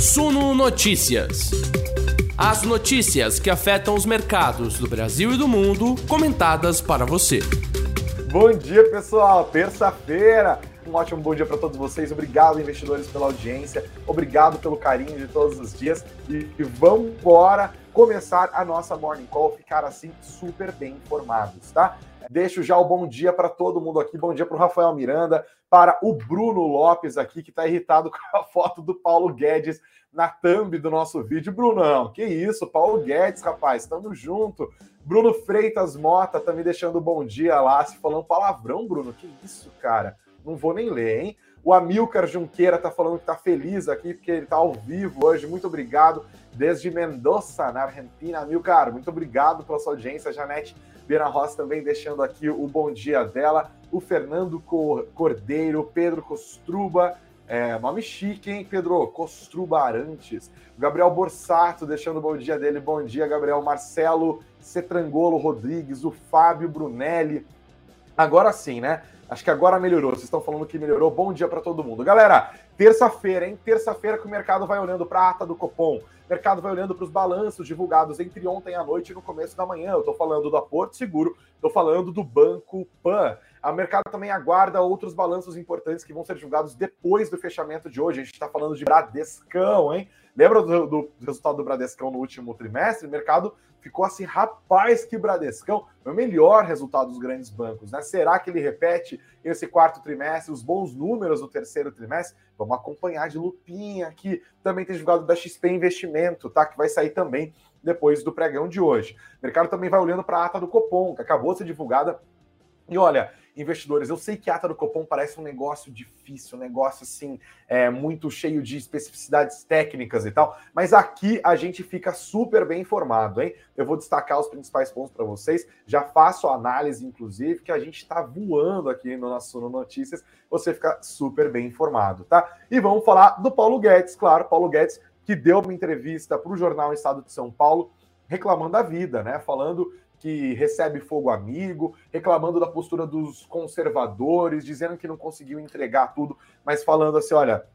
Suno Notícias. As notícias que afetam os mercados do Brasil e do mundo, comentadas para você. Bom dia, pessoal. Terça-feira. Um ótimo bom dia para todos vocês. Obrigado, investidores, pela audiência. Obrigado pelo carinho de todos os dias. E, e vamos começar a nossa Morning Call, ficar assim super bem informados, tá? Deixo já o bom dia para todo mundo aqui. Bom dia para o Rafael Miranda, para o Bruno Lopes aqui, que está irritado com a foto do Paulo Guedes na thumb do nosso vídeo. Brunão, que isso, Paulo Guedes, rapaz, estamos junto. Bruno Freitas Mota tá me deixando bom dia lá, se falando palavrão, Bruno. Que isso, cara? Não vou nem ler, hein? O Amilcar Junqueira tá falando que tá feliz aqui, porque ele tá ao vivo hoje. Muito obrigado. Desde Mendoza, na Argentina. Amilcar, muito obrigado pela sua audiência. Janete Beira Ross também deixando aqui o bom dia dela. O Fernando Cordeiro, Pedro Costruba, é, nome chique, hein, Pedro? Costruba Arantes. Gabriel Borsato deixando o bom dia dele. Bom dia, Gabriel. Marcelo Cetrangolo Rodrigues, o Fábio Brunelli. Agora sim, né? Acho que agora melhorou. Vocês estão falando que melhorou. Bom dia para todo mundo. Galera, terça-feira, hein? Terça-feira que o mercado vai olhando para a ata do Copom. O mercado vai olhando para os balanços divulgados entre ontem à noite e no começo da manhã. Eu estou falando da Porto Seguro, estou falando do Banco Pan. O mercado também aguarda outros balanços importantes que vão ser divulgados depois do fechamento de hoje. A gente está falando de Bradescão, hein? Lembra do, do, resultado do Bradescão no último trimestre? O mercado ficou assim, rapaz, que Bradescão é o melhor resultado dos grandes bancos, né? Será que ele repete esse quarto trimestre, os bons números do terceiro trimestre? Vamos acompanhar de lupinha aqui. Também tem divulgado da XP Investimento, tá? Que vai sair também depois do pregão de hoje. O mercado também vai olhando para a ata do Copom, que acabou de ser divulgada. E olha, investidores. Eu sei que a ata do Copom parece um negócio difícil, um negócio assim, é, muito cheio de especificidades técnicas e tal, mas aqui a gente fica super bem informado, hein? Eu vou destacar os principais pontos para vocês, já faço a análise, inclusive, que a gente está voando aqui no nosso no Notícias, você fica super bem informado, tá? E vamos falar do Paulo Guedes, claro, Paulo Guedes, que deu uma entrevista para o jornal Estado de São Paulo reclamando da vida, né? Falando que recebe fogo amigo, reclamando da postura dos conservadores, dizendo que não conseguiu entregar tudo, mas falando assim: olha,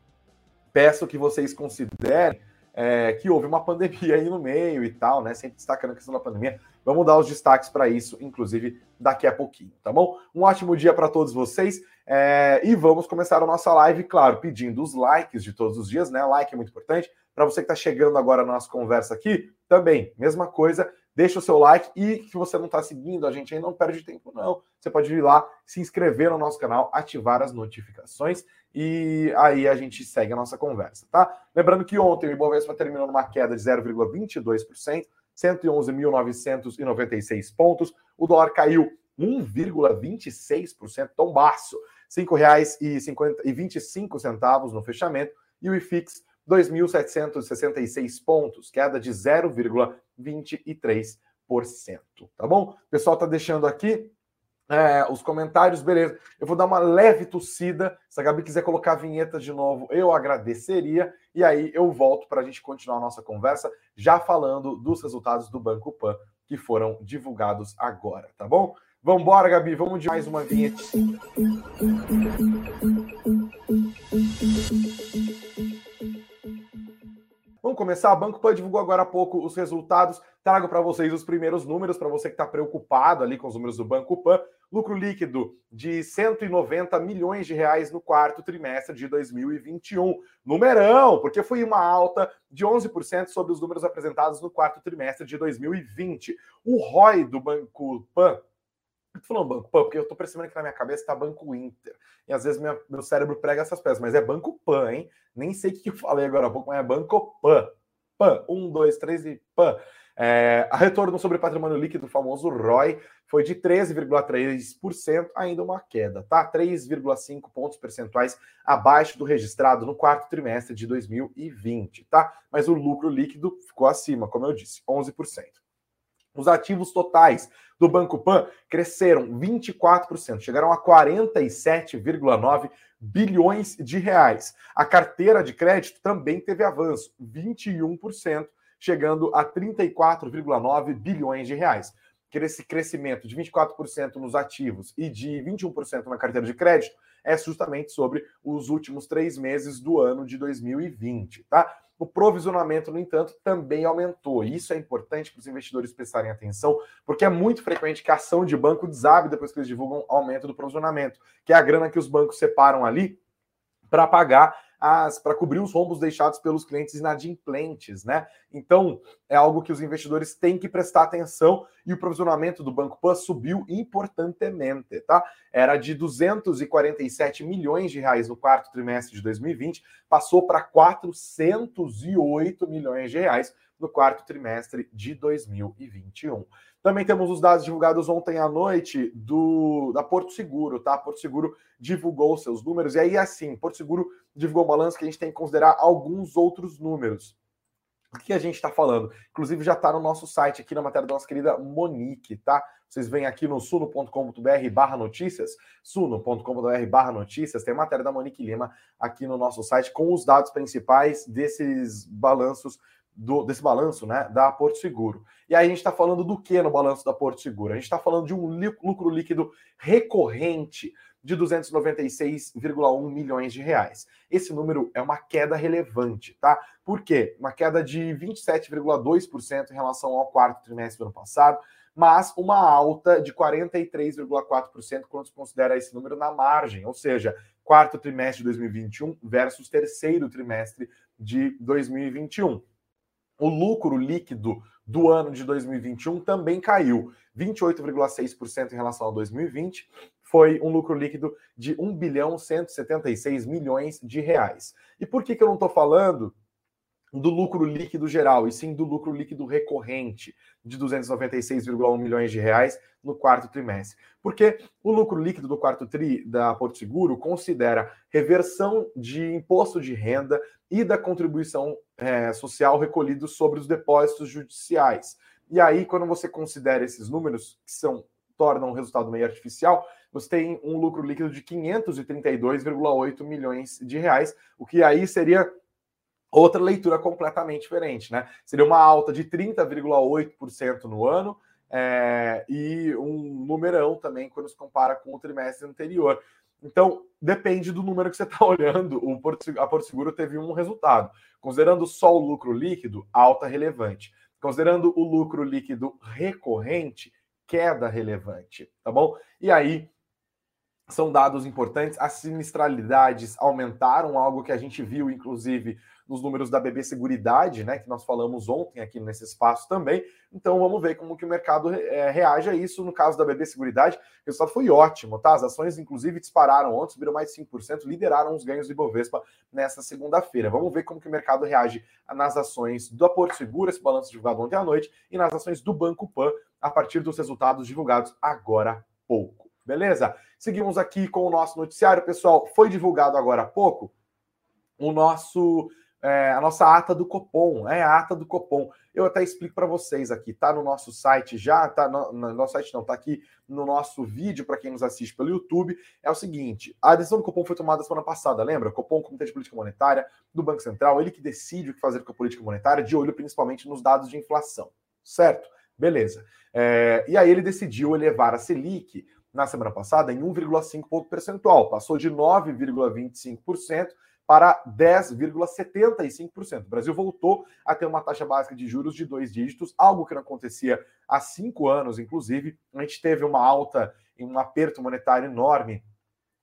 peço que vocês considerem é, que houve uma pandemia aí no meio e tal, né? Sempre destacando a questão da pandemia. Vamos dar os destaques para isso, inclusive daqui a pouquinho, tá bom? Um ótimo dia para todos vocês é, e vamos começar a nossa live, claro, pedindo os likes de todos os dias, né? Like é muito importante. Para você que está chegando agora na nossa conversa aqui, também, mesma coisa, deixa o seu like e se você não está seguindo a gente aí, não perde tempo, não. Você pode ir lá, se inscrever no nosso canal, ativar as notificações e aí a gente segue a nossa conversa, tá? Lembrando que ontem o Ibovespa terminou numa queda de 0,22%, 111.996 pontos. O dólar caiu 1,26%, tão baixo, R$ 5,25 no fechamento. E o IFIX 2.766 pontos, queda de 0,23%. Tá bom? O pessoal tá deixando aqui é, os comentários, beleza. Eu vou dar uma leve tossida. Se a Gabi quiser colocar a vinheta de novo, eu agradeceria. E aí eu volto para a gente continuar a nossa conversa, já falando dos resultados do Banco Pan que foram divulgados agora, tá bom? Vamos embora, Gabi. Vamos de mais uma vinheta. Vamos começar. A Banco Pan divulgou agora há pouco os resultados. Trago para vocês os primeiros números, para você que está preocupado ali com os números do Banco Pan. Lucro líquido de 190 milhões de reais no quarto trimestre de 2021. Numerão, porque foi uma alta de 11% sobre os números apresentados no quarto trimestre de 2020. O ROI do Banco Pan falando Banco Pan, porque eu tô percebendo que na minha cabeça tá Banco Inter. E às vezes minha, meu cérebro prega essas peças, mas é Banco Pan, hein? Nem sei o que eu falei agora há pouco, mas é Banco Pan. Pan, um, dois, três e Pan. É, a retorno sobre patrimônio líquido, o famoso ROI, foi de 13,3%, ainda uma queda, tá? 3,5 pontos percentuais abaixo do registrado no quarto trimestre de 2020, tá? Mas o lucro líquido ficou acima, como eu disse, 11%. Os ativos totais do Banco Pan cresceram 24%, chegaram a 47,9 bilhões de reais. A carteira de crédito também teve avanço, 21%, chegando a 34,9 bilhões de reais. Esse crescimento de 24% nos ativos e de 21% na carteira de crédito é justamente sobre os últimos três meses do ano de 2020, tá? O provisionamento, no entanto, também aumentou. Isso é importante para os investidores prestarem atenção, porque é muito frequente que a ação de banco desabe depois que eles divulgam aumento do provisionamento, que é a grana que os bancos separam ali para pagar as para cobrir os rombos deixados pelos clientes inadimplentes, né? Então, é algo que os investidores têm que prestar atenção e o provisionamento do Banco Pan subiu importantemente, tá? Era de 247 milhões de reais no quarto trimestre de 2020, passou para 408 milhões de reais no quarto trimestre de 2021. Também temos os dados divulgados ontem à noite do da Porto Seguro, tá? Porto Seguro divulgou seus números e aí assim, Porto Seguro divulgou um balanço que a gente tem que considerar alguns outros números. O que a gente está falando? Inclusive já está no nosso site aqui na matéria da nossa querida Monique, tá? Vocês vêm aqui no suno.com.br barra notícias, suno.com.br barra notícias, tem a matéria da Monique Lima aqui no nosso site com os dados principais desses balanços do, desse balanço né, da Porto Seguro. E aí a gente está falando do que no balanço da Porto Seguro? A gente está falando de um lucro líquido recorrente de 296,1 milhões de reais. Esse número é uma queda relevante, tá? Por quê? Uma queda de 27,2% em relação ao quarto trimestre do ano passado, mas uma alta de 43,4% quando se considera esse número na margem, ou seja, quarto trimestre de 2021 versus terceiro trimestre de 2021 o lucro líquido do ano de 2021 também caiu 28,6% em relação a 2020. Foi um lucro líquido de 1 bilhão 176 milhões de reais. E por que, que eu não estou falando do lucro líquido geral, e sim do lucro líquido recorrente de 296,1 milhões de reais no quarto trimestre. Porque o lucro líquido do quarto tri da Porto Seguro considera reversão de imposto de renda e da contribuição é, social recolhido sobre os depósitos judiciais. E aí, quando você considera esses números, que são tornam o resultado meio artificial, você tem um lucro líquido de 532,8 milhões de reais, o que aí seria outra leitura completamente diferente, né? Seria uma alta de 30,8% no ano é, e um numerão também quando se compara com o trimestre anterior. Então, depende do número que você está olhando. O Porto, a Porto Seguro teve um resultado. Considerando só o lucro líquido, alta relevante. Considerando o lucro líquido recorrente, queda relevante, tá bom? E aí, são dados importantes. As sinistralidades aumentaram, algo que a gente viu, inclusive, nos números da BB Seguridade, né, que nós falamos ontem aqui nesse espaço também. Então vamos ver como que o mercado é, reage a isso. No caso da BB Seguridade, o resultado foi ótimo, tá? As ações, inclusive, dispararam ontem, subiram mais de 5%, lideraram os ganhos de Bovespa nesta segunda-feira. Vamos ver como que o mercado reage nas ações da Porto Seguro, esse balanço divulgado ontem à noite, e nas ações do Banco Pan, a partir dos resultados divulgados agora há pouco. Beleza? Seguimos aqui com o nosso noticiário, pessoal. Foi divulgado agora há pouco o nosso é, a nossa ata do Copom, é a ata do Copom. Eu até explico para vocês aqui, tá no nosso site já, tá no, no nosso site não, tá aqui no nosso vídeo para quem nos assiste pelo YouTube. É o seguinte, a decisão do Copom foi tomada semana passada, lembra? Copom, Comitê de Política Monetária do Banco Central, ele que decide o que fazer com a política monetária, de olho principalmente nos dados de inflação, certo? Beleza. É, e aí ele decidiu elevar a Selic na semana passada em 1,5 ponto percentual, passou de 9,25% para 10,75%. O Brasil voltou a ter uma taxa básica de juros de dois dígitos, algo que não acontecia há cinco anos, inclusive. A gente teve uma alta em um aperto monetário enorme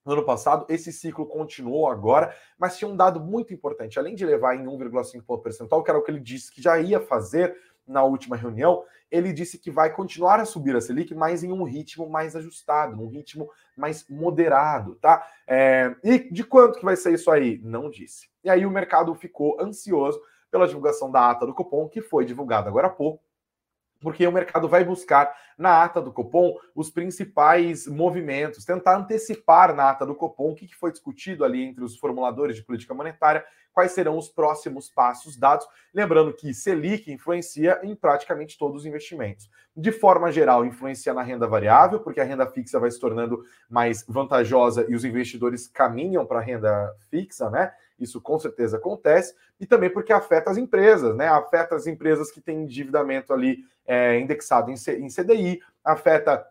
no ano passado. Esse ciclo continuou agora, mas tinha um dado muito importante. Além de levar em 1,5 ponto percentual, que era o que ele disse que já ia fazer na última reunião, ele disse que vai continuar a subir a Selic, mas em um ritmo mais ajustado, num ritmo mais moderado, tá? É, e de quanto que vai ser isso aí? Não disse. E aí o mercado ficou ansioso pela divulgação da ata do cupom, que foi divulgada agora há pouco, porque o mercado vai buscar na ata do Copom os principais movimentos, tentar antecipar na ata do Copom o que foi discutido ali entre os formuladores de política monetária, quais serão os próximos passos dados. Lembrando que Selic influencia em praticamente todos os investimentos. De forma geral, influencia na renda variável, porque a renda fixa vai se tornando mais vantajosa e os investidores caminham para a renda fixa, né? Isso com certeza acontece, e também porque afeta as empresas, né? Afeta as empresas que têm endividamento ali é, indexado em, C, em CDI, afeta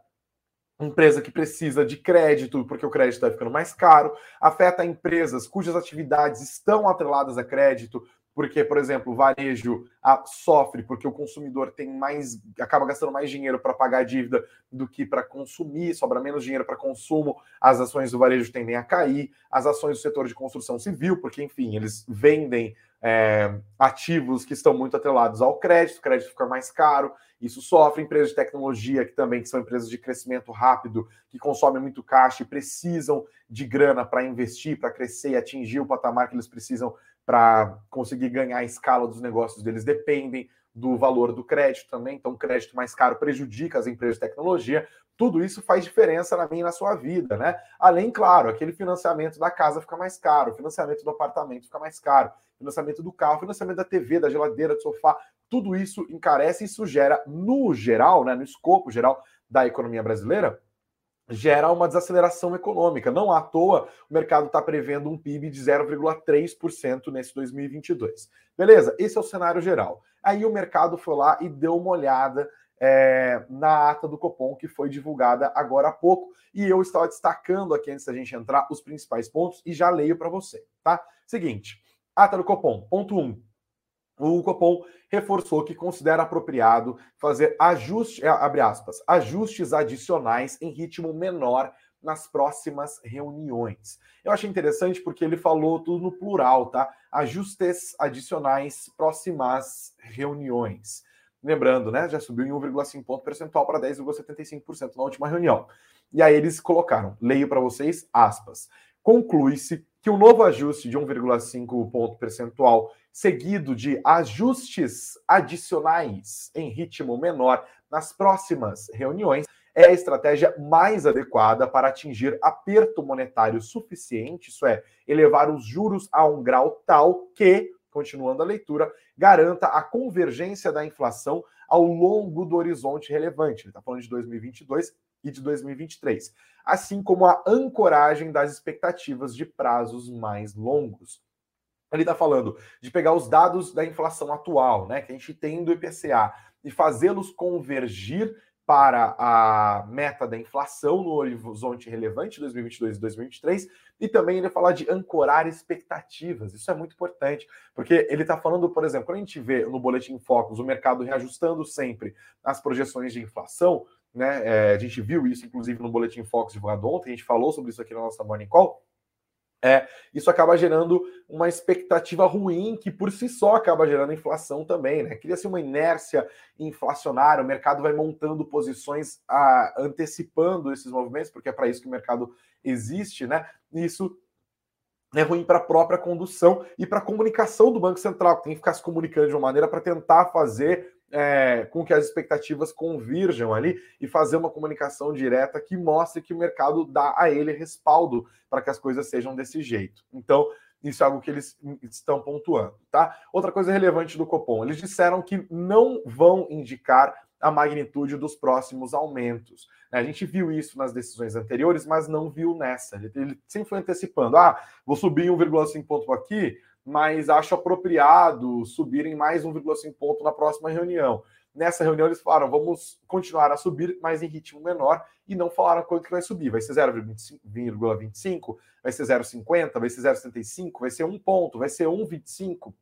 empresa que precisa de crédito, porque o crédito está ficando mais caro, afeta empresas cujas atividades estão atreladas a crédito, porque, por exemplo, o varejo a, sofre porque o consumidor tem mais, acaba gastando mais dinheiro para pagar a dívida do que para consumir, sobra menos dinheiro para consumo, as ações do varejo tendem a cair, as ações do setor de construção civil, porque, enfim, eles vendem é, ativos que estão muito atrelados ao crédito, o crédito fica mais caro, isso sofre. Empresas de tecnologia que também que são empresas de crescimento rápido, que consomem muito caixa e precisam de grana para investir, para crescer e atingir o patamar que eles precisam para conseguir ganhar a escala dos negócios deles, dependem do valor do crédito também. Então, crédito mais caro prejudica as empresas de tecnologia. Tudo isso faz diferença na minha e na sua vida, né? Além, claro, aquele financiamento da casa fica mais caro, financiamento do apartamento fica mais caro, financiamento do carro, financiamento da TV, da geladeira, do sofá, tudo isso encarece e isso gera, no geral, né, no escopo geral da economia brasileira, gera uma desaceleração econômica. Não à toa, o mercado está prevendo um PIB de 0,3% nesse 2022. Beleza? Esse é o cenário geral. Aí o mercado foi lá e deu uma olhada é, na ata do Copom, que foi divulgada agora há pouco, e eu estava destacando aqui antes da gente entrar os principais pontos e já leio para você, tá? Seguinte, ata do Copom, ponto 1. Um, o Copom reforçou que considera apropriado fazer é, aspas, ajustes adicionais em ritmo menor nas próximas reuniões. Eu achei interessante porque ele falou tudo no plural, tá? Ajustes adicionais próximas reuniões. Lembrando, né? Já subiu em 1,5 ponto percentual para 10,75% na última reunião. E aí eles colocaram, leio para vocês, aspas. Conclui-se que o novo ajuste de 1,5 ponto percentual, seguido de ajustes adicionais em ritmo menor nas próximas reuniões, é a estratégia mais adequada para atingir aperto monetário suficiente, isso é, elevar os juros a um grau tal que, continuando a leitura, garanta a convergência da inflação ao longo do horizonte relevante. Ele está falando de 2022 e de 2023, assim como a ancoragem das expectativas de prazos mais longos. Ele está falando de pegar os dados da inflação atual, né, que a gente tem do IPCA, e fazê-los convergir para a meta da inflação no horizonte relevante 2022 e 2023, e também ele fala de ancorar expectativas. Isso é muito importante, porque ele está falando, por exemplo, quando a gente vê no Boletim Focus o mercado reajustando sempre as projeções de inflação, né? É, a gente viu isso, inclusive, no Boletim Focus divulgado ontem, a gente falou sobre isso aqui na nossa Morning Call. É, isso acaba gerando uma expectativa ruim que por si só acaba gerando inflação também, né? Cria-se uma inércia inflacionária, o mercado vai montando posições a, antecipando esses movimentos, porque é para isso que o mercado existe, né? E isso é ruim para a própria condução e para a comunicação do Banco Central, que tem que ficar se comunicando de uma maneira para tentar fazer é, com que as expectativas convirjam ali e fazer uma comunicação direta que mostre que o mercado dá a ele respaldo para que as coisas sejam desse jeito. Então, isso é algo que eles estão pontuando, tá? Outra coisa relevante do Copom, eles disseram que não vão indicar a magnitude dos próximos aumentos. Né? A gente viu isso nas decisões anteriores, mas não viu nessa. Ele sempre foi antecipando. Ah, vou subir 1,5 ponto aqui, mas acho apropriado subirem mais 1,5 ponto na próxima reunião. Nessa reunião eles falaram, vamos continuar a subir, mas em ritmo menor, e não falaram quanto que vai subir. Vai ser 0,25, vai ser 0,50, vai ser 0,75, vai ser 1 ponto, vai ser 1,25.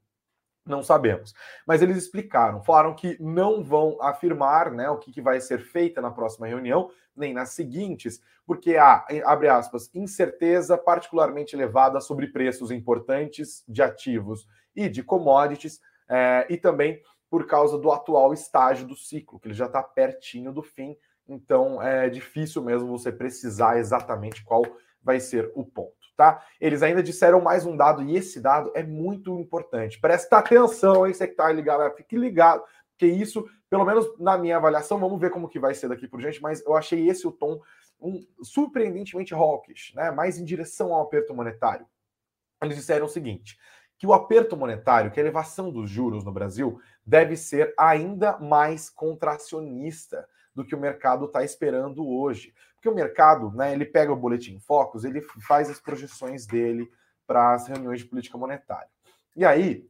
Não sabemos. Mas eles explicaram, falaram que não vão afirmar né, o que, que vai ser feita na próxima reunião, nem nas seguintes, porque há, abre aspas, incerteza particularmente elevada sobre preços importantes de ativos e de commodities, é, e também por causa do atual estágio do ciclo, que ele já está pertinho do fim, então é difícil mesmo você precisar exatamente qual vai ser o ponto tá? Eles ainda disseram mais um dado, e esse dado é muito importante. Presta atenção, hein? Você que tá ligado, fique ligado, porque isso, pelo menos na minha avaliação, vamos ver como que vai ser daqui por diante, mas eu achei esse o tom um, surpreendentemente hawkish, né? Mais em direção ao aperto monetário. Eles disseram o seguinte: que o aperto monetário, que a elevação dos juros no Brasil, deve ser ainda mais contracionista do que o mercado está esperando hoje. Porque o mercado, né, ele pega o boletim Focus, ele faz as projeções dele para as reuniões de política monetária. E aí,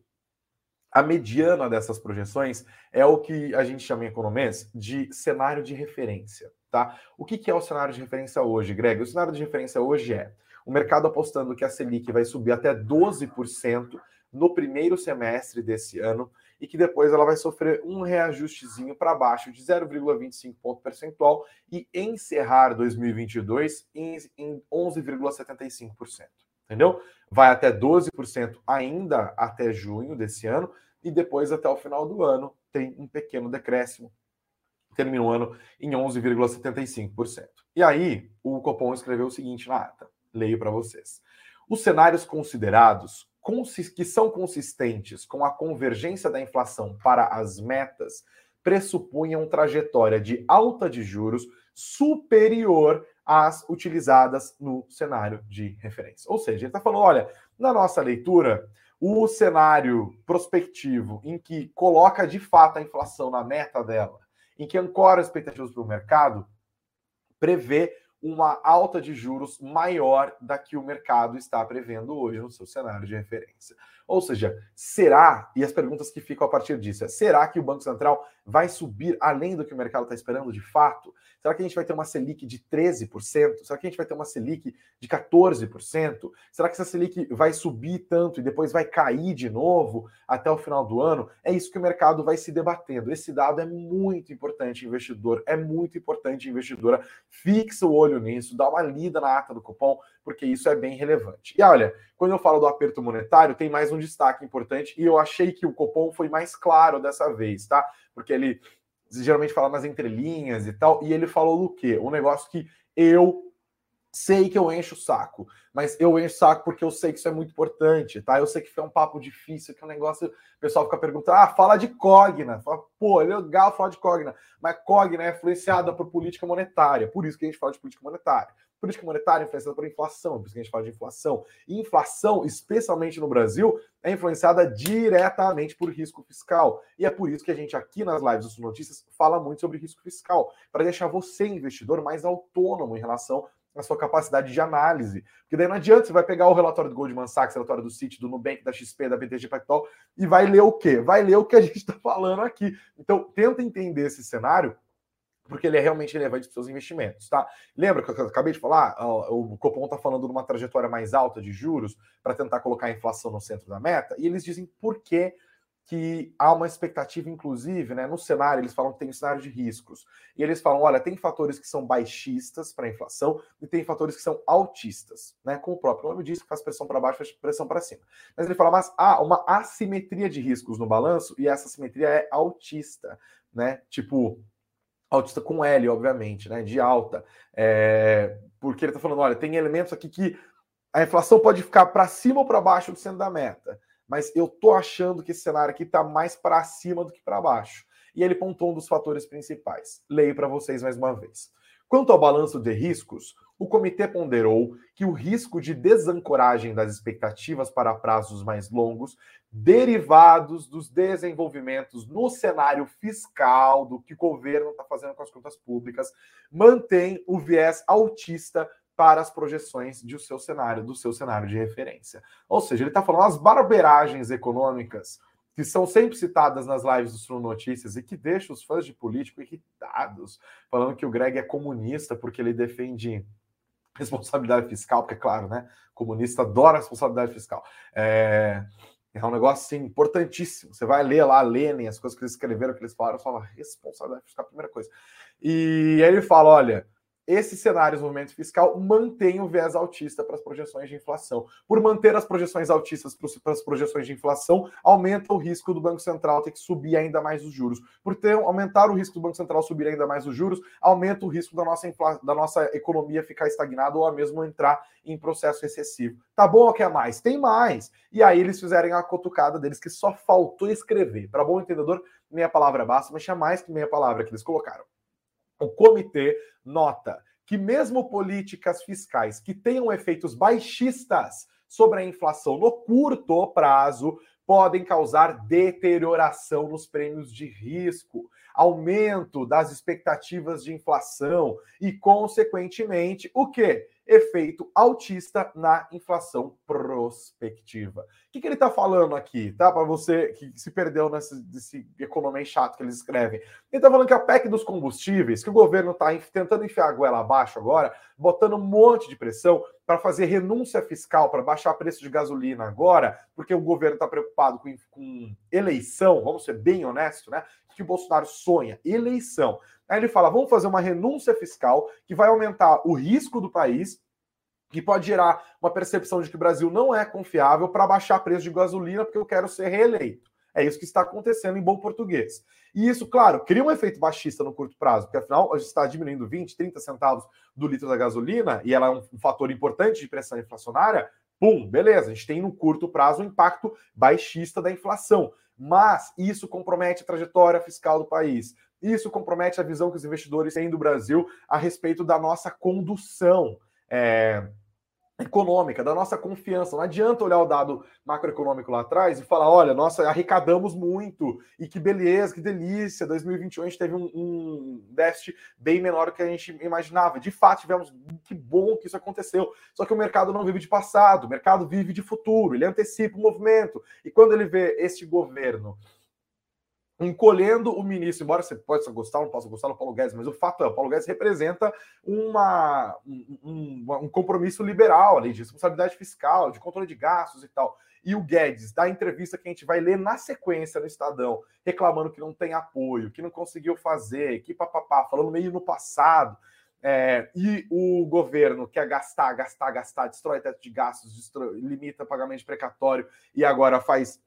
a mediana dessas projeções é o que a gente chama em economês de cenário de referência, tá? O que, que é o cenário de referência hoje, Greg? O cenário de referência hoje é o mercado apostando que a Selic vai subir até 12% no primeiro semestre desse ano e que depois ela vai sofrer um reajustezinho para baixo de 0,25 ponto percentual e encerrar 2022 em, em 11,75%. Entendeu? Vai até 12% ainda até junho desse ano e depois até o final do ano tem um pequeno decréscimo. Termina o ano em 11,75%. E aí, o Copom escreveu o seguinte na ata. Leio para vocês. Os cenários considerados que são consistentes com a convergência da inflação para as metas pressupunham trajetória de alta de juros superior às utilizadas no cenário de referência. Ou seja, ele está falando: olha, na nossa leitura, o cenário prospectivo em que coloca de fato a inflação na meta dela, em que ancora expectativas para o mercado, prevê uma alta de juros maior da que o mercado está prevendo hoje no seu cenário de referência. Ou seja, será, e as perguntas que ficam a partir disso, é, será que o Banco Central vai subir além do que o mercado está esperando de fato? Será que a gente vai ter uma Selic de 13%? Será que a gente vai ter uma Selic de 14%? Será que essa Selic vai subir tanto e depois vai cair de novo até o final do ano? É isso que o mercado vai se debatendo. Esse dado é muito importante, investidor, é muito importante, investidora. Fixa o olho nisso, dá uma lida na ata do cupom, porque isso é bem relevante. E olha, quando eu falo do aperto monetário, tem mais um destaque importante e eu achei que o cupom foi mais claro dessa vez, tá? Porque ele geralmente fala nas entrelinhas e tal, e ele falou do quê? Um negócio que eu sei que eu encho o saco, mas eu encho o saco porque eu sei que isso é muito importante, tá? Eu sei que foi um papo difícil, que é um negócio, o pessoal fica perguntando, ah, fala de Cogna, pô, é legal falar de Cogna, mas Cogna é influenciada por política monetária, por isso que a gente fala de política monetária. Política monetária influenciada por inflação, por isso que a gente fala de inflação. E inflação, especialmente no Brasil, é influenciada diretamente por risco fiscal. E é por isso que a gente aqui nas lives do Sul Notícias fala muito sobre risco fiscal, para deixar você, investidor, mais autônomo em relação à sua capacidade de análise. Porque daí não adianta, você vai pegar o relatório do Goldman Sachs, o relatório do Citi, do Nubank, da XP, da BTG Pactual, e vai ler o quê? Vai ler o que a gente está falando aqui. Então, tenta entender esse cenário porque ele é realmente relevante para os seus investimentos, tá? Lembra que eu acabei de falar? O Copom está falando de uma trajetória mais alta de juros para tentar colocar a inflação no centro da meta, e eles dizem por que, que há uma expectativa, inclusive, né? No cenário, eles falam que tem um cenário de riscos. E eles falam: olha, tem fatores que são baixistas para a inflação e tem fatores que são altistas, né? Como o próprio nome diz, que faz pressão para baixo, faz pressão para cima. Mas ele fala, mas há uma assimetria de riscos no balanço, e essa assimetria é altista, né? Tipo, autista com L, obviamente, né? De alta. É, porque ele está falando: olha, tem elementos aqui que a inflação pode ficar para cima ou para baixo do centro da meta. Mas eu tô achando que esse cenário aqui está mais para cima do que para baixo. E ele pontou um dos fatores principais. Leio para vocês mais uma vez. Quanto ao balanço de riscos, o comitê ponderou que o risco de desancoragem das expectativas para prazos mais longos, derivados dos desenvolvimentos no cenário fiscal, do que o governo está fazendo com as contas públicas, mantém o viés autista para as projeções do seu cenário, do seu cenário de referência. Ou seja, ele está falando as barberagens econômicas que são sempre citadas nas lives do Sul Notícias e que deixam os fãs de político irritados, falando que o Greg é comunista porque ele defende responsabilidade fiscal, porque, claro, né? Comunista adora responsabilidade fiscal. É, é um negócio assim, importantíssimo. Você vai ler lá Lenin, as coisas que eles escreveram, que eles falaram, fala responsabilidade fiscal, primeira coisa. E aí ele fala: olha, esses cenários do movimento fiscal mantêm o viés altista para as projeções de inflação. Por manter as projeções altistas para as projeções de inflação, aumenta o risco do Banco Central ter que subir ainda mais os juros. Por ter, aumentar o risco do Banco Central subir ainda mais os juros, aumenta o risco da nossa, infla, da nossa economia ficar estagnada ou mesmo entrar em processo recessivo. Tá bom ou quer mais? Tem mais. E aí eles fizerem a cotucada deles, que só faltou escrever. Para bom entendedor, meia palavra basta, mas tinha mais que meia palavra que eles colocaram. O comitê nota que, mesmo políticas fiscais que tenham efeitos baixistas sobre a inflação no curto prazo, podem causar deterioração nos prêmios de risco, aumento das expectativas de inflação e, consequentemente, o que? Efeito altista na inflação prospectiva. O que, que ele está falando aqui, tá? Para você que se perdeu nesse, nesse economia chato que eles escrevem. Ele está falando que a PEC dos combustíveis, que o governo está tentando enfiar a goela abaixo agora, botando um monte de pressão, para fazer renúncia fiscal, para baixar preço de gasolina agora, porque o governo está preocupado com, com, eleição, vamos ser bem honestos, né? Que Bolsonaro sonha? Eleição. Aí ele fala: vamos fazer uma renúncia fiscal que vai aumentar o risco do país, que pode gerar uma percepção de que o Brasil não é confiável para baixar preço de gasolina, porque eu quero ser reeleito. É isso que está acontecendo em bom português. E isso, claro, cria um efeito baixista no curto prazo, porque afinal a gente está diminuindo 20, 30 centavos do litro da gasolina e ela é um, fator importante de pressão inflacionária. Pum, beleza, a gente tem no curto prazo um impacto baixista da inflação. Mas isso compromete a trajetória fiscal do país. Isso compromete a visão que os investidores têm do Brasil a respeito da nossa condução. É, econômica, da nossa confiança. Não adianta olhar o dado macroeconômico lá atrás e falar, olha, nossa, arrecadamos muito e que beleza, que delícia. 2021 a gente teve um, um déficit bem menor do que a gente imaginava. De fato, tivemos que bom que isso aconteceu. Só que o mercado não vive de passado, o mercado vive de futuro, ele antecipa o movimento. E quando ele vê este governo encolhendo o ministro, embora você possa gostar não possa gostar do Paulo Guedes, mas o fato é, o Paulo Guedes representa uma, um, um, compromisso liberal, além de responsabilidade fiscal, de controle de gastos e tal. E o Guedes, da entrevista que a gente vai ler na sequência no Estadão, reclamando que não tem apoio, que não conseguiu fazer, que papapá, falando meio no passado. É, e o governo quer gastar, gastar, gastar, destrói teto de gastos, destrói, limita pagamento precatório e agora faz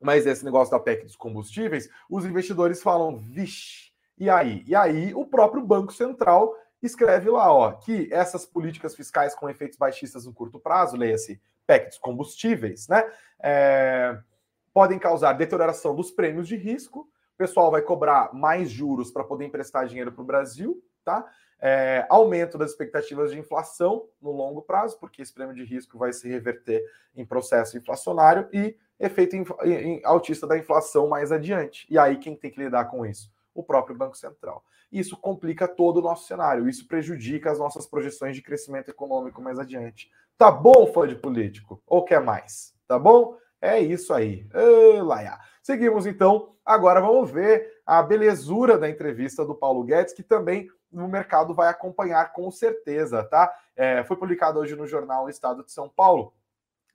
mas esse negócio da PEC dos combustíveis, os investidores falam, vixe, e aí? E aí o próprio Banco Central escreve lá, ó, que essas políticas fiscais com efeitos baixistas no curto prazo, leia-se PEC dos combustíveis, né? É, podem causar deterioração dos prêmios de risco, o pessoal vai cobrar mais juros para poder emprestar dinheiro para o Brasil, tá? É, aumento das expectativas de inflação no longo prazo, porque esse prêmio de risco vai se reverter em processo inflacionário e efeito autista da inflação mais adiante. E aí quem tem que lidar com isso? O próprio Banco Central. Isso complica todo o nosso cenário, isso prejudica as nossas projeções de crescimento econômico mais adiante. Tá bom, fã de político? Ou quer mais? Tá bom? É isso aí. Laia. Seguimos então. Agora vamos ver a belezura da entrevista do Paulo Guedes, que também no mercado vai acompanhar com certeza, tá? É, foi publicado hoje no jornal Estado de São Paulo.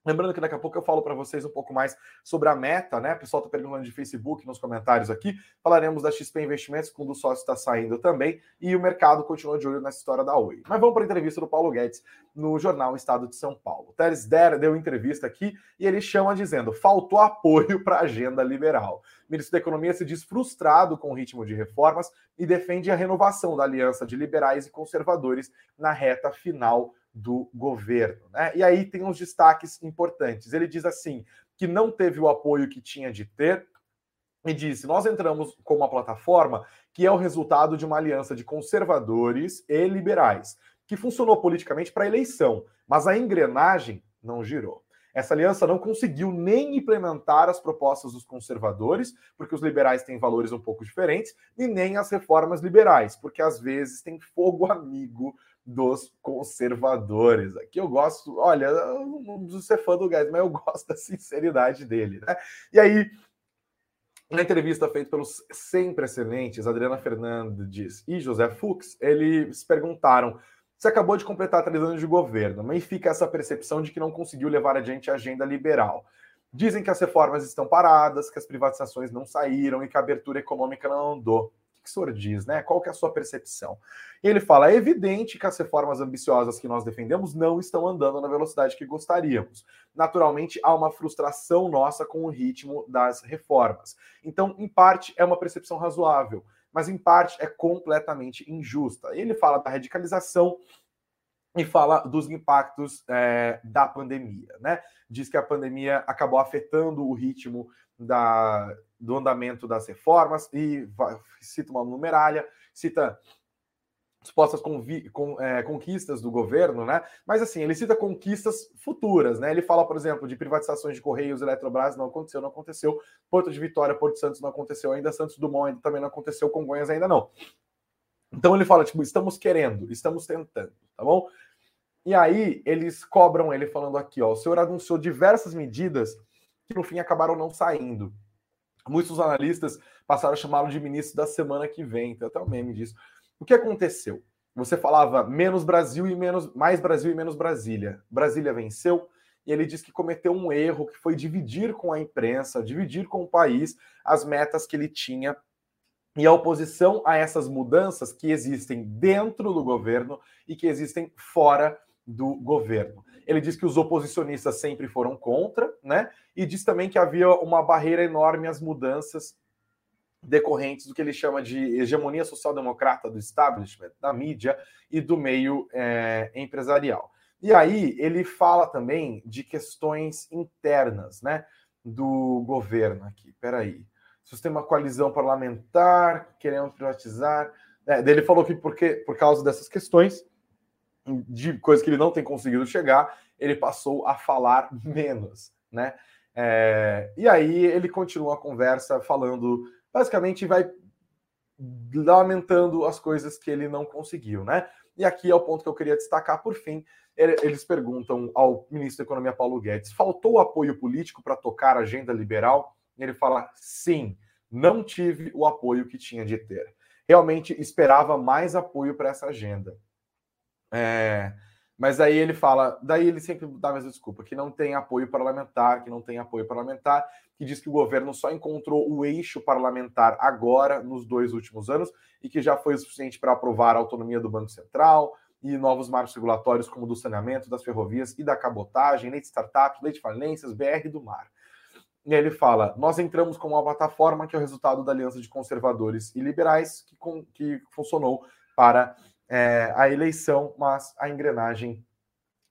Lembrando que daqui a pouco eu falo para vocês um pouco mais sobre a meta, né? O pessoal está perguntando de Facebook nos comentários aqui. Falaremos da XP Investimentos, quando o sócio está saindo também, e o mercado continua de olho nessa história da Oi. Mas vamos para a entrevista do Paulo Guedes no jornal Estado de São Paulo. O Teres Der deu entrevista aqui e ele chama dizendo: faltou apoio para a agenda liberal. O ministro da Economia se diz frustrado com o ritmo de reformas e defende a renovação da aliança de liberais e conservadores na reta final do governo. Né? E aí tem uns destaques importantes. Ele diz assim que não teve o apoio que tinha de ter, e disse: Nós entramos com uma plataforma que é o resultado de uma aliança de conservadores e liberais, que funcionou politicamente para a eleição, mas a engrenagem não girou. Essa aliança não conseguiu nem implementar as propostas dos conservadores, porque os liberais têm valores um pouco diferentes, e nem as reformas liberais, porque às vezes tem fogo amigo dos conservadores. Aqui eu gosto, olha, eu não preciso ser fã do Guedes, mas eu gosto da sinceridade dele. Né? E aí, na entrevista feita pelos sempre excelentes Adriana Fernandes e José Fux, eles perguntaram: você acabou de completar três anos de governo, mas fica essa percepção de que não conseguiu levar adiante a agenda liberal. Dizem que as reformas estão paradas, que as privatizações não saíram e que a abertura econômica não andou que o senhor diz, né? Qual que é a sua percepção? Ele fala: é evidente que as reformas ambiciosas que nós defendemos não estão andando na velocidade que gostaríamos. Naturalmente, há uma frustração nossa com o ritmo das reformas. Então, em parte, é uma percepção razoável, mas em parte é completamente injusta. Ele fala da radicalização e fala dos impactos é, da pandemia, né? Diz que a pandemia acabou afetando o ritmo da, do andamento das reformas e vai, cita uma numeralha, cita supostas com, é, conquistas do governo, né? Mas assim, ele cita conquistas futuras, né? Ele fala, por exemplo, de privatizações de Correios, Eletrobras, não aconteceu, não aconteceu. Porto de Vitória, Porto Santos não aconteceu ainda, Santos Dumont ainda também não aconteceu, Congonhas ainda não. Então ele fala, tipo, estamos querendo, estamos tentando, tá bom? E aí eles cobram ele falando aqui, ó, o senhor anunciou diversas medidas que no fim acabaram não saindo. Muitos analistas passaram a chamá-lo de ministro da semana que vem, tem até um meme disso. O que aconteceu? você falava menos Brasil e menos mais Brasil e menos Brasília. Brasília venceu e ele diz que cometeu um erro que foi dividir com a imprensa, dividir com o país as metas que ele tinha e a oposição a essas mudanças que existem dentro do governo e que existem fora do governo. Ele diz que os oposicionistas sempre foram contra, né? E diz também que havia uma barreira enorme às mudanças decorrentes do que ele chama de hegemonia social-democrata do establishment, da mídia e do meio é, empresarial. E aí ele fala também de questões internas, né, do governo aqui. Peraí. Sistema coalizão parlamentar, queremos privatizar. É, ele falou que porque, por causa dessas questões, de coisas que ele não tem conseguido chegar, ele passou a falar menos, né? É, e aí ele continua a conversa falando, basicamente vai lamentando as coisas que ele não conseguiu, né? E aqui é o ponto que eu queria destacar por fim. Eles perguntam ao ministro da Economia Paulo Guedes: faltou apoio político para tocar a agenda liberal? Ele fala: sim, não tive o apoio que tinha de ter. Realmente esperava mais apoio para essa agenda. É, mas aí ele fala, daí ele sempre dá a mesma desculpa, que não tem apoio parlamentar, que não tem apoio parlamentar, que diz que o governo só encontrou o eixo parlamentar agora, nos dois últimos anos, e que já foi o suficiente para aprovar a autonomia do Banco Central e novos marcos regulatórios, como do saneamento, das ferrovias e da cabotagem, lei de startups, lei de falências, BR do mar. E aí ele fala: nós entramos como uma plataforma que é o resultado da aliança de conservadores e liberais que, com, que funcionou para é, a eleição, mas a engrenagem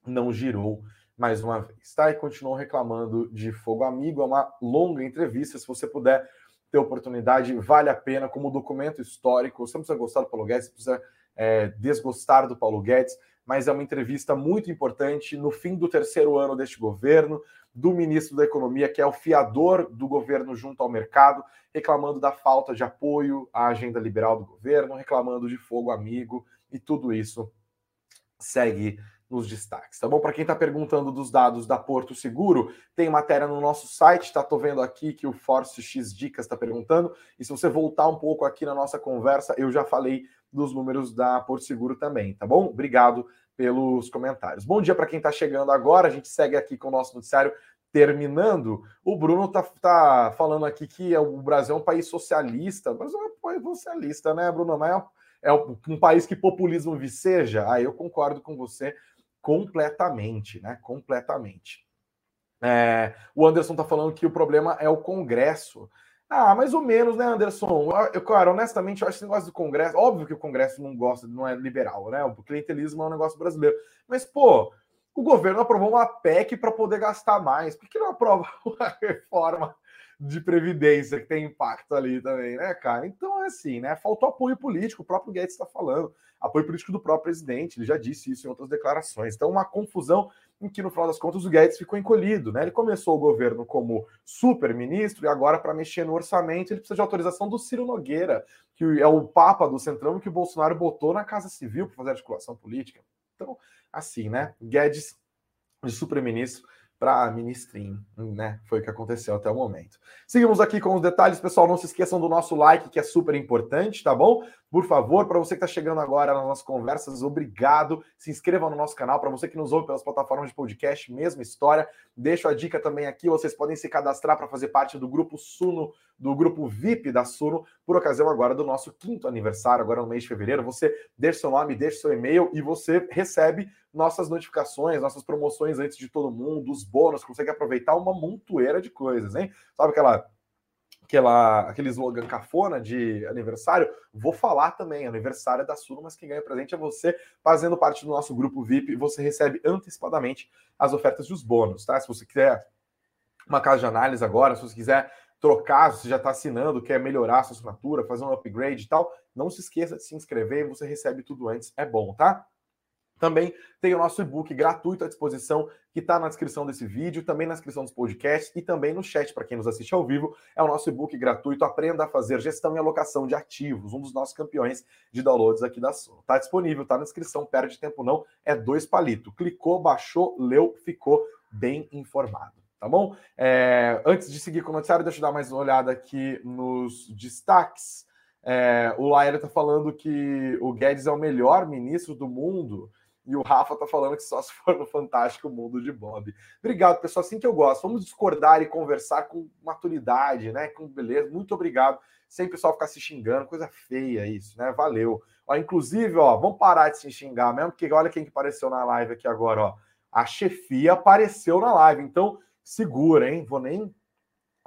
não girou mais uma vez. Tá? E continuou reclamando de fogo amigo. É uma longa entrevista. Se você puder ter oportunidade, vale a pena como documento histórico. Você não precisa gostar do Paulo Guedes, você precisa é, desgostar do Paulo Guedes, mas é uma entrevista muito importante no fim do terceiro ano deste governo, do ministro da Economia, que é o fiador do governo junto ao mercado, reclamando da falta de apoio à agenda liberal do governo, reclamando de fogo amigo, e tudo isso segue nos destaques, tá bom? Para quem está perguntando dos dados da Porto Seguro, tem matéria no nosso site, tá? Tô vendo aqui que o Force X Dicas está perguntando, e se você voltar um pouco aqui na nossa conversa, eu já falei dos números da Porto Seguro também, tá bom? Obrigado pelos comentários. Bom dia para quem está chegando agora. A gente segue aqui com o nosso noticiário terminando. O Bruno tá, tá falando aqui que o Brasil é um país socialista, mas é um país socialista, né, Bruno? Mas é, um país que populismo viceja. Aí eu concordo com você completamente, né? Completamente. É, o Anderson tá falando que o problema é o Congresso. Ah, mais ou menos, né, Anderson? Eu, cara, honestamente, eu acho esse negócio do Congresso. Óbvio que o Congresso não gosta, não é liberal, né? O clientelismo é um negócio brasileiro. Mas, pô, o governo aprovou uma PEC para poder gastar mais. Por que não aprova uma reforma de previdência que tem impacto ali também, né, cara? Então é assim, né? Faltou apoio político, o próprio Guedes está falando, apoio político do próprio presidente, ele já disse isso em outras declarações. Então, uma confusão em que, no final das contas, o Guedes ficou encolhido, né? Ele começou o governo como super-ministro e agora, para mexer no orçamento, ele precisa de autorização do Ciro Nogueira, que é o papa do Centrão que o Bolsonaro botou na Casa Civil para fazer articulação política. Então, assim, né? Guedes de super-ministro para ministrinho, né? Foi o que aconteceu até o momento. Seguimos aqui com os detalhes, pessoal. Não se esqueçam do nosso like, que é super importante, tá bom? Por favor, para você que está chegando agora nas nossas conversas, obrigado. Se inscreva no nosso canal. Para você que nos ouve pelas plataformas de podcast, mesma história. Deixo a dica também aqui: vocês podem se cadastrar para fazer parte do grupo Suno, do grupo VIP da Suno, por ocasião agora do nosso quinto aniversário, agora no mês de fevereiro. Você deixa seu nome, deixa seu e-mail e você recebe nossas notificações, nossas promoções antes de todo mundo, os bônus, consegue aproveitar uma montoeira de coisas, hein? Sabe aquela aquela, aquele slogan cafona de aniversário, vou falar também, aniversário é da Suno, mas quem ganha presente é você, fazendo parte do nosso grupo VIP, você recebe antecipadamente as ofertas dos bônus, tá? Se você quiser uma casa de análise agora, se você quiser trocar, se já está assinando, quer melhorar sua assinatura, fazer um upgrade e tal, não se esqueça de se inscrever, você recebe tudo antes, é bom, tá? Também tem o nosso e-book gratuito à disposição, que está na descrição desse vídeo, também na descrição dos podcasts e também no chat para quem nos assiste ao vivo. É o nosso e-book gratuito Aprenda a Fazer Gestão e Alocação de Ativos, um dos nossos campeões de downloads aqui da Sul. Está disponível, está na descrição, perde tempo não, é dois palitos. Clicou, baixou, leu, ficou bem informado. Tá bom? É, antes de seguir com o noticiário, deixa eu dar mais uma olhada aqui nos destaques. É, o Laira está falando que o Guedes é o melhor ministro do mundo. E o Rafa tá falando que só se for no fantástico mundo de Bob. Obrigado, pessoal. Assim que eu gosto. Vamos discordar e conversar com maturidade, né? Com beleza. Muito obrigado. Sem o pessoal ficar se xingando, coisa feia isso, né? Valeu. Ó, inclusive, ó, vamos parar de se xingar mesmo, porque olha quem que apareceu na live aqui agora, ó. A chefia apareceu na live. Então, segura, hein? Vou nem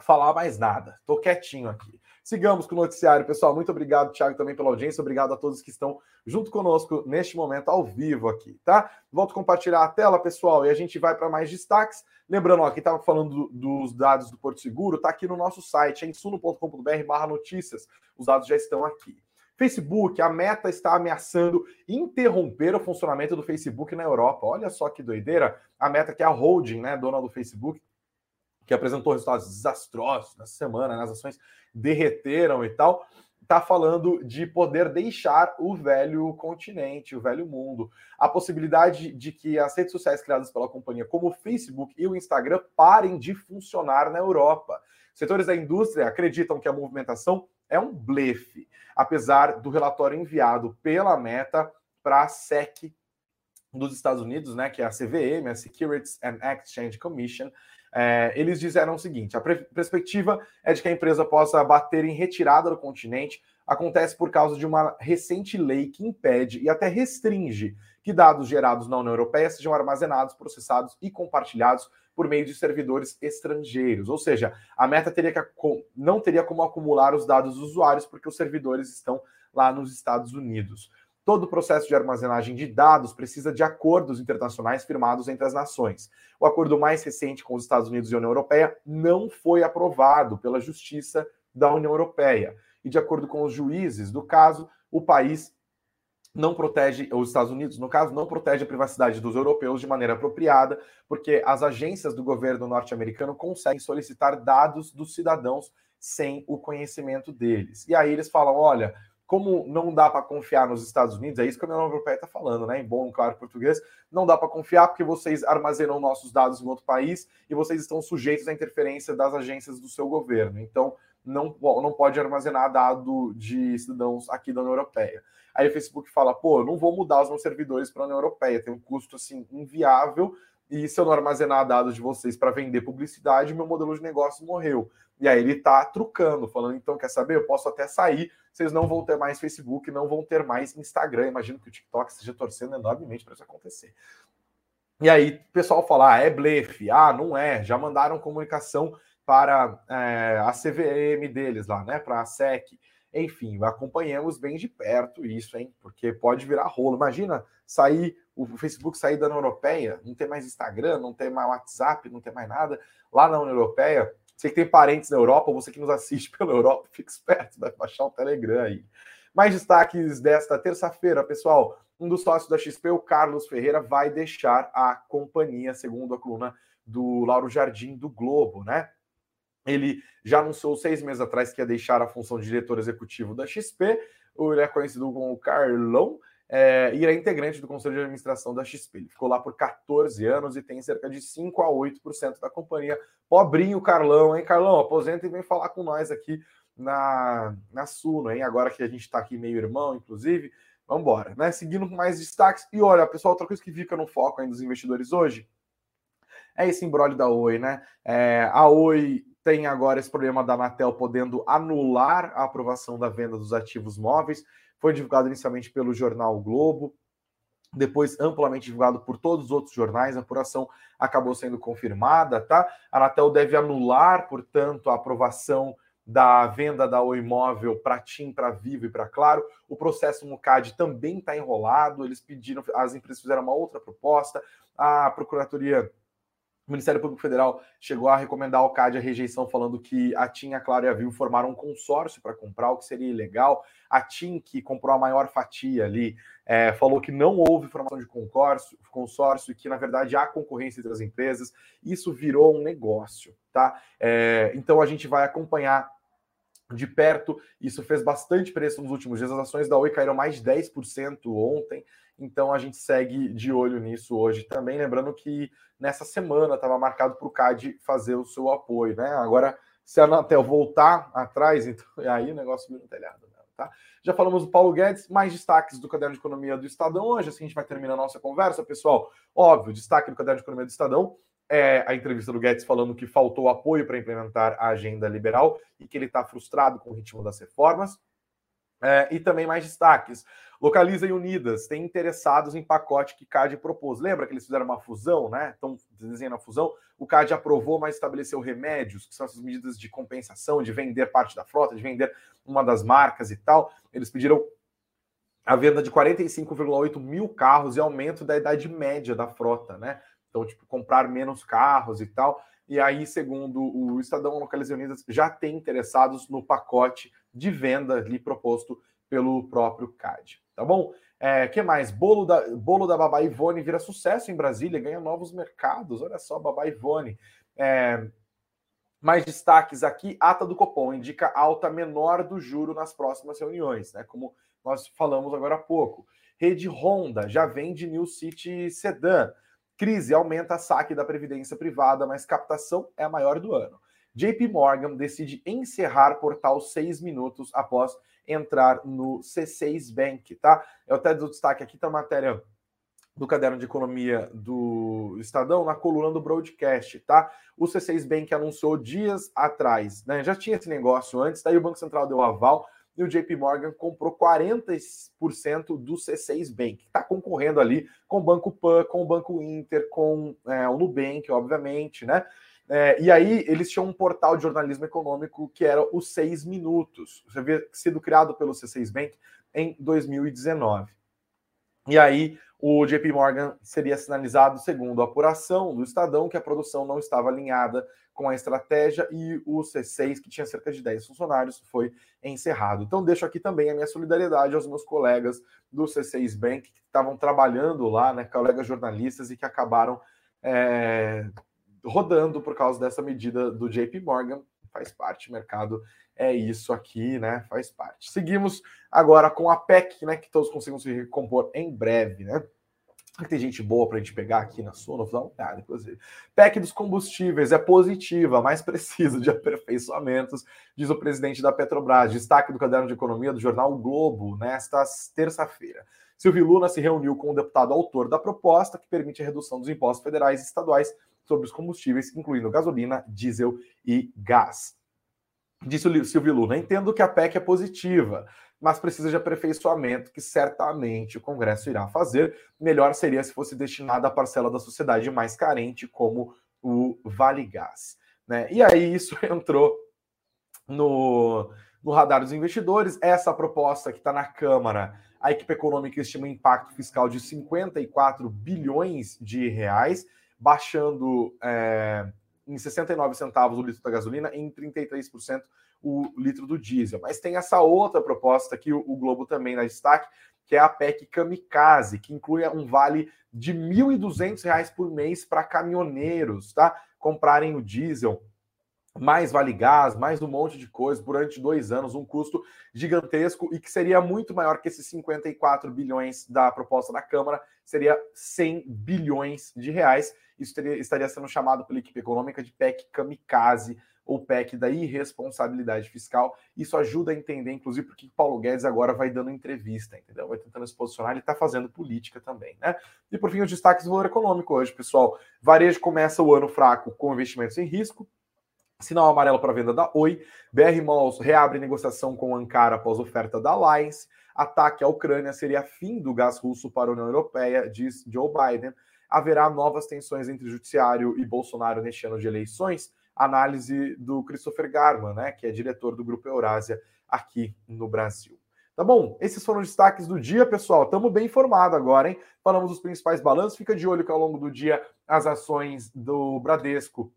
falar mais nada. Tô quietinho aqui. Sigamos com o noticiário, pessoal. Muito obrigado, Thiago, também pela audiência. Obrigado a todos que estão junto conosco neste momento ao vivo aqui, tá? Volto a compartilhar a tela, pessoal, e a gente vai para mais destaques. Lembrando, ó, quem estava falando do, dos dados do Porto Seguro, tá aqui no nosso site, em suno.com.br notícias. Os dados já estão aqui. Facebook, a Meta está ameaçando interromper o funcionamento do Facebook na Europa. Olha só que doideira. A Meta, que é a holding, né, dona do Facebook, que apresentou resultados desastrosos nessa semana, né? as ações derreteram e tal, está falando de poder deixar o velho continente, o velho mundo. A possibilidade de que as redes sociais criadas pela companhia, como o Facebook e o Instagram, parem de funcionar na Europa. Setores da indústria acreditam que a movimentação é um blefe, apesar do relatório enviado pela Meta para a SEC dos Estados Unidos, né, que é a CVM, a Securities and Exchange Commission, é, eles disseram o seguinte: a perspectiva é de que a empresa possa bater em retirada do continente. Acontece por causa de uma recente lei que impede e até restringe que dados gerados na União Europeia sejam armazenados, processados e compartilhados por meio de servidores estrangeiros. Ou seja, a meta teria que, não teria como acumular os dados dos usuários porque os servidores estão lá nos Estados Unidos. Todo o processo de armazenagem de dados precisa de acordos internacionais firmados entre as nações. O acordo mais recente com os Estados Unidos e a União Europeia não foi aprovado pela Justiça da União Europeia. E, de acordo com os juízes do caso, o país não protege, os Estados Unidos, no caso, não protege a privacidade dos europeus de maneira apropriada, porque as agências do governo norte-americano conseguem solicitar dados dos cidadãos sem o conhecimento deles. E aí eles falam: olha, como não dá para confiar nos Estados Unidos, é isso que a União Europeia está falando, né? Em bom, claro, português, não dá para confiar porque vocês armazenam nossos dados em outro país e vocês estão sujeitos à interferência das agências do seu governo. Então, não, não pode armazenar dado de cidadãos aqui da União Europeia. Aí o Facebook fala, pô, eu não vou mudar os meus servidores para a União Europeia, tem um custo assim inviável e se eu não armazenar dados de vocês para vender publicidade, meu modelo de negócio morreu. E aí ele está trucando, falando, então, quer saber? Eu posso até sair, vocês não vão ter mais Facebook, não vão ter mais Instagram. Imagino que o TikTok esteja torcendo enormemente para isso acontecer. E aí o pessoal fala, ah, é blefe, ah, não é, já mandaram comunicação para é, a CVM deles lá, né, para a SEC. Enfim, acompanhamos bem de perto isso, hein? Porque pode virar rolo. Imagina sair, o Facebook sair da União Europeia, não ter mais Instagram, não ter mais WhatsApp, não ter mais nada. Lá na União Europeia, você que tem parentes na Europa, você que nos assiste pela Europa, fique esperto, vai baixar o Telegram aí. Mais destaques desta terça-feira, pessoal. Um dos sócios da XP, o Carlos Ferreira, vai deixar a companhia, segundo a coluna do Lauro Jardim do Globo, né? Ele já anunciou seis meses atrás que ia deixar a função de diretor executivo da XP. Ele é conhecido como Carlão é, e é integrante do conselho de administração da XP. Ele ficou lá por 14 anos e tem cerca de 5 a 8% da companhia. Pobrinho Carlão, hein, Carlão? Aposenta e vem falar com nós aqui na, na Suno, hein? Agora que a gente está aqui meio irmão, inclusive. Vamos embora, né? Seguindo com mais destaques. E olha, pessoal, outra coisa que fica no foco ainda dos investidores hoje é esse embrólio da Oi, né? É, a Oi tem agora esse problema da Anatel podendo anular a aprovação da venda dos ativos móveis. Foi divulgado inicialmente pelo jornal o Globo, depois amplamente divulgado por todos os outros jornais, a apuração acabou sendo confirmada, tá? A Anatel deve anular, portanto, a aprovação da venda da Oi Imóvel para TIM, para Vivo e para Claro. O processo no CAD também está enrolado, eles pediram, as empresas fizeram uma outra proposta, a Procuradoria o Ministério Público Federal chegou a recomendar ao CAD a rejeição, falando que a TIM, a Claro e a Vivo formaram um consórcio para comprar, o que seria ilegal. A TIM, que comprou a maior fatia ali, é, falou que não houve formação de consórcio, consórcio e que, na verdade, há concorrência entre as empresas. Isso virou um negócio, tá? É, então, a gente vai acompanhar de perto. Isso fez bastante preço nos últimos dias. As ações da Oi caíram mais de 10% ontem. Então a gente segue de olho nisso hoje também. Lembrando que nessa semana estava marcado para o CAD fazer o seu apoio, né? Agora, se a Anatel voltar atrás, então aí o negócio vira no telhado. Tá? Já falamos do Paulo Guedes, mais destaques do Caderno de Economia do Estadão hoje, assim a gente vai terminar a nossa conversa, pessoal. Óbvio, destaque do Caderno de Economia do Estadão é a entrevista do Guedes falando que faltou apoio para implementar a agenda liberal e que ele está frustrado com o ritmo das reformas. É, e também mais destaques. Localiza e Unidas têm interessados em pacote que CAD propôs. Lembra que eles fizeram uma fusão, né? Estão desenhando a fusão. O CAD aprovou, mas estabeleceu remédios, que são essas medidas de compensação, de vender parte da frota, de vender uma das marcas e tal. Eles pediram a venda de 45,8 mil carros e aumento da idade média da frota, né? Então, tipo, comprar menos carros e tal. E aí, segundo o Estadão Localiza Unidas, já tem interessados no pacote de venda ali proposto pelo próprio CAD. Tá bom? É, que mais? Bolo da, bolo da Babá Ivone vira sucesso em Brasília, ganha novos mercados. Olha só, Babá Ivone. É, mais destaques aqui: ata do Copom indica alta menor do juro nas próximas reuniões, né? Como nós falamos agora há pouco. Rede Honda já vende New City Sedan. Crise aumenta saque da previdência privada, mas captação é a maior do ano. JP Morgan decide encerrar portal seis minutos após entrar no C6 Bank, tá? Eu até dou destaque aqui da matéria do caderno de economia do Estadão na coluna do broadcast, tá? O C6 Bank anunciou dias atrás, né? Já tinha esse negócio antes, daí o Banco Central deu aval e o JP Morgan comprou 40% do C6 Bank. Está concorrendo ali com o Banco Pan, com o Banco Inter, com é, o Nubank, obviamente, né? É, e aí eles tinham um portal de jornalismo econômico que era o Seis Minutos. Você vê sido criado pelo C6 Bank em 2019. E aí o JP Morgan seria sinalizado, segundo a apuração do Estadão, que a produção não estava alinhada com a estratégia e o C6, que tinha cerca de 10 funcionários, foi encerrado. Então, deixo aqui também a minha solidariedade aos meus colegas do C6 Bank, que estavam trabalhando lá, né, colegas jornalistas, e que acabaram é, rodando por causa dessa medida do JP Morgan. Faz parte, mercado é isso aqui, né? Faz parte. Seguimos agora com a PEC, né? Que todos consigam se recompor em breve, né? Tem gente boa para a gente pegar aqui na sua, vou dar uma olhada, inclusive. PEC dos combustíveis é positiva, mas precisa de aperfeiçoamentos, diz o presidente da Petrobras. Destaque do caderno de economia do jornal o Globo, nesta terça-feira. Silvio Luna se reuniu com o deputado autor da proposta que permite a redução dos impostos federais e estaduais sobre os combustíveis, incluindo gasolina, diesel e gás. Disse o Silvio Luna: entendo que a PEC é positiva, mas precisa de aperfeiçoamento que certamente o Congresso irá fazer. Melhor seria se fosse destinada à parcela da sociedade mais carente, como o Vale Gás. Né? E aí isso entrou no, no radar dos investidores. Essa proposta que está na Câmara, a equipe econômica estima um impacto fiscal de 54 bilhões de reais, baixando. É, em 69 centavos o litro da gasolina e em 33% o litro do diesel. Mas tem essa outra proposta que o, Globo também dá destaque, que é a PEC Kamikaze, que inclui um vale de R$ 1.200 por mês para caminhoneiros, tá? Comprarem o diesel mais vale gás, mais um monte de coisa durante dois anos, um custo gigantesco e que seria muito maior que esses 54 bilhões da proposta da Câmara, seria 100 bilhões de reais. Isso teria, estaria sendo chamado pela equipe econômica de PEC kamikaze ou PEC da irresponsabilidade fiscal. Isso ajuda a entender, inclusive, porque Paulo Guedes agora vai dando entrevista, entendeu? Vai tentando se posicionar, ele está fazendo política também, né? E por fim, os destaques do valor econômico hoje, pessoal. Varejo começa o ano fraco com investimentos em risco. Sinal amarelo para venda da Oi. BR Malls reabre negociação com Ankara após oferta da Alliance. Ataque à Ucrânia seria fim do gás russo para a União Europeia, diz Joe Biden haverá novas tensões entre Judiciário e Bolsonaro neste ano de eleições. Análise do Christopher Garman, né, que é diretor do Grupo Eurásia aqui no Brasil. Tá bom? Esses foram os destaques do dia, pessoal. Estamos bem informados agora, hein? Falamos dos principais balanços. Fica de olho que ao longo do dia as ações do Bradesco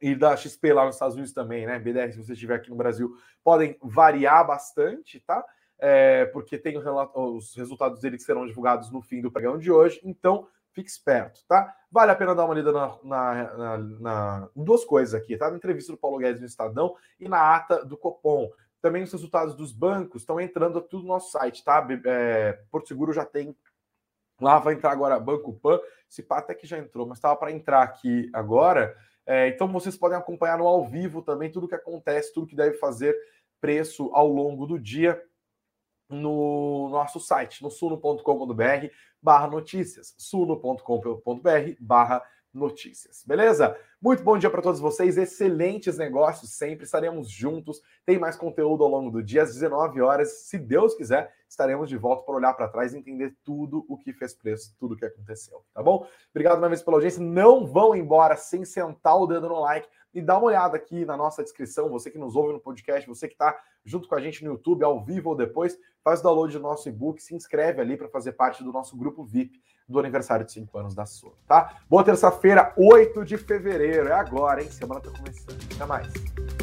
e da XP lá nos Estados Unidos também, né? BDR, se você estiver aqui no Brasil, podem variar bastante, tá? É, porque tem os resultados deles que serão divulgados no fim do pregão de hoje. Então, Fique esperto, tá? Vale a pena dar uma lida na, na, na, na duas coisas aqui, tá? Na entrevista do Paulo Guedes no Estadão e na ata do Copom. Também os resultados dos bancos estão entrando tudo no nosso site, tá? É, Porto Seguro já tem. Lá vai entrar agora Banco Pan. Esse pá até que já entrou, mas estava para entrar aqui agora. É, então vocês podem acompanhar no ao vivo também tudo que acontece, tudo que deve fazer preço ao longo do dia. No nosso site, no suno.com.br barra notícias, suno.com.br barra notícias, beleza? Muito bom dia para todos vocês, excelentes negócios, sempre estaremos juntos. Tem mais conteúdo ao longo do dia, às 19 horas, se Deus quiser, estaremos de volta para olhar para trás e entender tudo o que fez preço, tudo o que aconteceu, tá bom? Obrigado mais vez pela audiência. Não vão embora sem sentar o dedo no like e dá uma olhada aqui na nossa descrição. Você que nos ouve no podcast, você que está junto com a gente no YouTube, ao vivo ou depois, faz o download do nosso e-book, se inscreve ali para fazer parte do nosso grupo VIP do aniversário de 5 anos da sua, tá? Boa terça-feira, 8 de fevereiro. É agora, hein? Semana tá começando. Até mais.